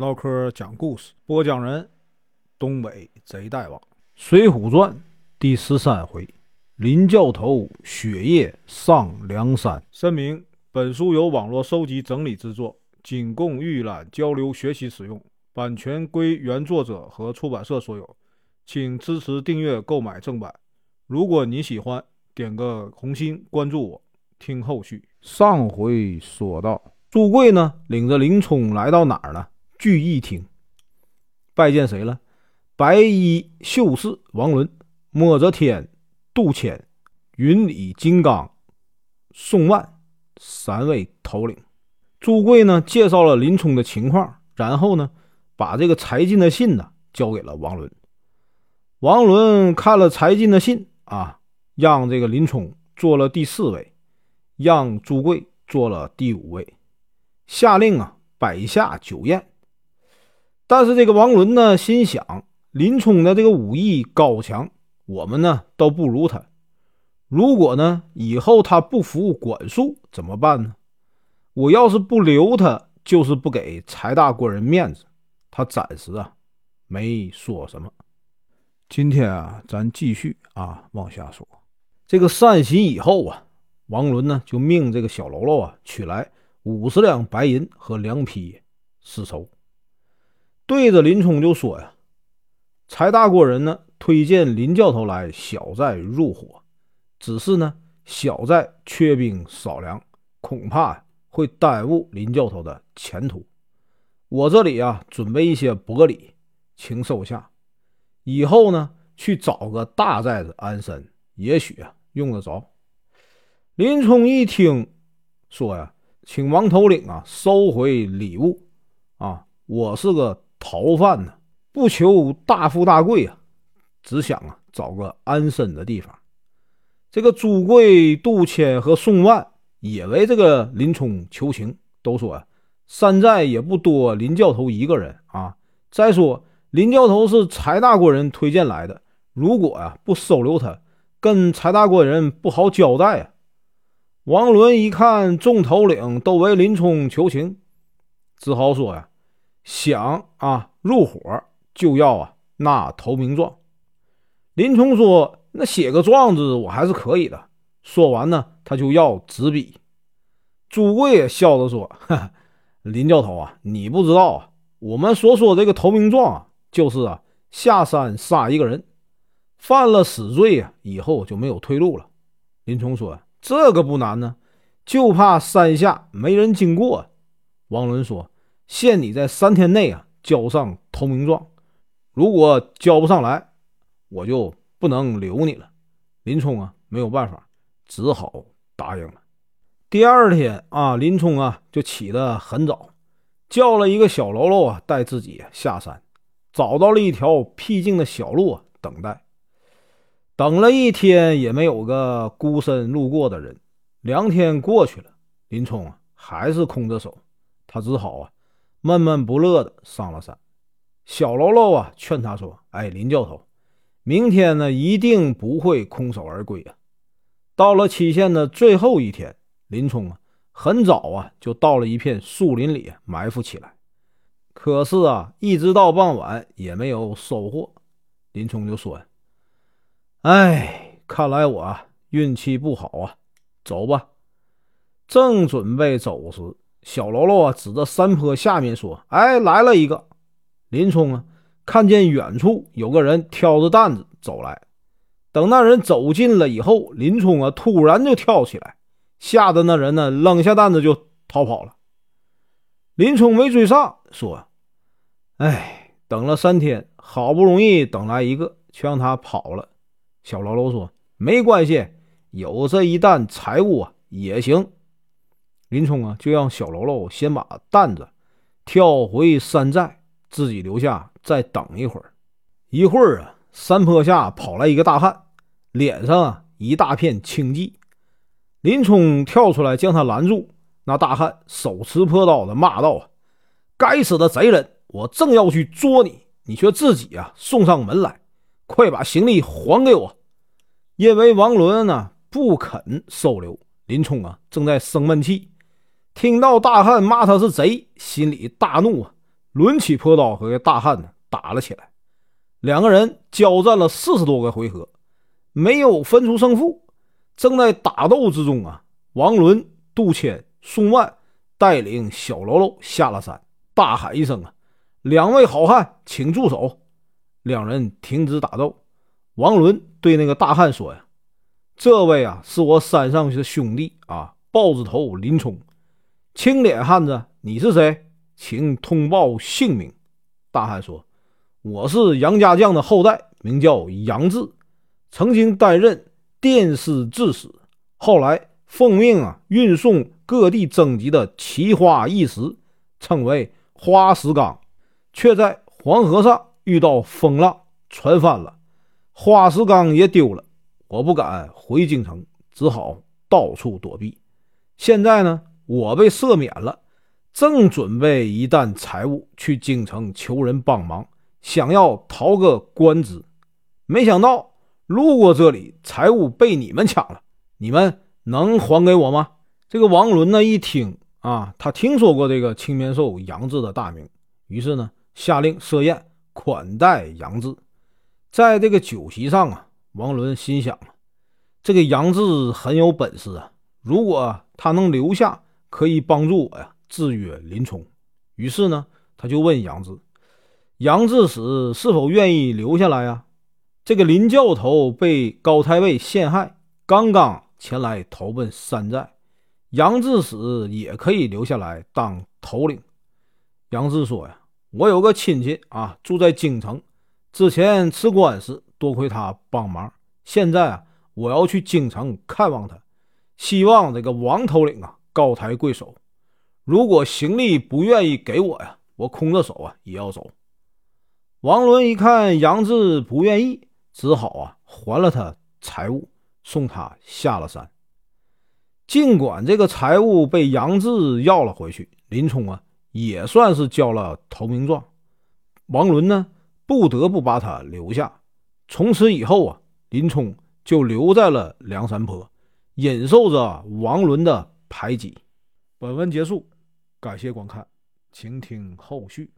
唠嗑讲故事，播讲人：东北贼大王，《水浒传》第十三回：林教头雪夜上梁山。声明：本书由网络收集整理制作，仅供预览、交流、学习使用，版权归原作者和出版社所有，请支持订阅、购买正版。如果你喜欢，点个红心，关注我，听后续。上回说到，朱贵呢，领着林冲来到哪儿呢？聚义厅，拜见谁了？白衣秀士王伦、莫则天、杜迁、云里金刚、宋万三位头领。朱贵呢，介绍了林冲的情况，然后呢，把这个柴进的信呢，交给了王伦。王伦看了柴进的信啊。让这个林冲做了第四位，让朱贵做了第五位，下令啊摆下酒宴。但是这个王伦呢，心想林冲的这个武艺高强，我们呢都不如他。如果呢以后他不服管束怎么办呢？我要是不留他，就是不给柴大官人面子。他暂时啊没说什么。今天啊，咱继续啊往下说。这个散席以后啊，王伦呢就命这个小喽啰啊取来五十两白银和两匹丝绸，对着林冲就说呀：“柴大官人呢推荐林教头来小寨入伙，只是呢小寨缺兵少粮，恐怕会耽误林教头的前途。我这里啊准备一些薄礼，请收下。以后呢去找个大寨子安身，也许啊。”用得着。林冲一听，说呀：“请王头领啊收回礼物啊！我是个逃犯呢，不求大富大贵啊，只想啊找个安身的地方。”这个朱贵、杜迁和宋万也为这个林冲求情，都说：“啊山寨也不多，林教头一个人啊。再说林教头是柴大官人推荐来的，如果呀不收留他。”跟柴大官人不好交代啊！王伦一看众头领都为林冲求情，只好说呀：“想啊入伙就要啊拿投名状。”林冲说：“那写个状子我还是可以的。”说完呢，他就要纸笔。朱贵也笑着说：“林教头啊，你不知道啊，我们所说这个投名状啊，就是啊下山杀一个人。”犯了死罪啊，以后就没有退路了。林冲说：“这个不难呢，就怕山下没人经过。”王伦说：“限你在三天内啊交上投名状，如果交不上来，我就不能留你了。”林冲啊没有办法，只好答应了。第二天啊，林冲啊就起得很早，叫了一个小喽啰啊带自己下山，找到了一条僻静的小路啊等待。等了一天也没有个孤身路过的人，两天过去了，林冲啊还是空着手，他只好啊闷闷不乐的上了山。小喽啰啊劝他说：“哎，林教头，明天呢一定不会空手而归啊！”到了期限的最后一天，林冲啊很早啊就到了一片树林里埋伏起来，可是啊一直到傍晚也没有收获。林冲就说。哎，看来我运气不好啊！走吧。正准备走时，小喽啰啊指着山坡下面说：“哎，来了一个！”林冲啊，看见远处有个人挑着担子走来。等那人走近了以后，林冲啊突然就跳起来，吓得那人呢扔下担子就逃跑了。林冲没追上，说：“哎，等了三天，好不容易等来一个，却让他跑了。”小喽啰说：“没关系，有这一担财物啊，也行。”林冲啊，就让小喽啰先把担子挑回山寨，自己留下再等一会儿。一会儿啊，山坡下跑来一个大汉，脸上啊一大片青迹。林冲跳出来将他拦住。那大汉手持破刀的骂道：“啊，该死的贼人！我正要去捉你，你却自己啊送上门来。”快把行李还给我！因为王伦呢不肯收留林冲啊，正在生闷气。听到大汉骂他是贼，心里大怒啊，抡起破刀和大汉呢打了起来。两个人交战了四十多个回合，没有分出胜负。正在打斗之中啊，王伦、杜迁、宋万带领小喽啰下了山，大喊一声：“啊，两位好汉，请住手！”两人停止打斗。王伦对那个大汉说：“呀，这位啊，是我山上的兄弟啊，豹子头林冲。青脸汉子，你是谁？请通报姓名。”大汉说。我是杨家将的后代，名叫杨志，曾经担任殿司制使，后来奉命啊运送各地征集的奇花异石，称为花石纲，却在黄河上遇到风浪，船翻了，花石纲也丢了。我不敢回京城，只好到处躲避。现在呢，我被赦免了，正准备一担财物去京城求人帮忙。想要逃个官职，没想到路过这里，财物被你们抢了。你们能还给我吗？这个王伦呢，一听啊，他听说过这个青面兽杨志的大名，于是呢，下令设宴款待杨志。在这个酒席上啊，王伦心想这个杨志很有本事啊，如果他能留下，可以帮助我呀，制约林冲。于是呢，他就问杨志。杨志死是否愿意留下来呀？这个林教头被高太尉陷害，刚刚前来投奔山寨。杨志死也可以留下来当头领。杨志说：“呀，我有个亲戚啊，住在京城，之前吃官司，多亏他帮忙。现在啊，我要去京城看望他，希望这个王头领啊高抬贵手。如果行李不愿意给我呀，我空着手啊也要走。”王伦一看杨志不愿意，只好啊还了他财物，送他下了山。尽管这个财物被杨志要了回去，林冲啊也算是交了投名状。王伦呢不得不把他留下。从此以后啊，林冲就留在了梁山坡，忍受着王伦的排挤。本文结束，感谢观看，请听后续。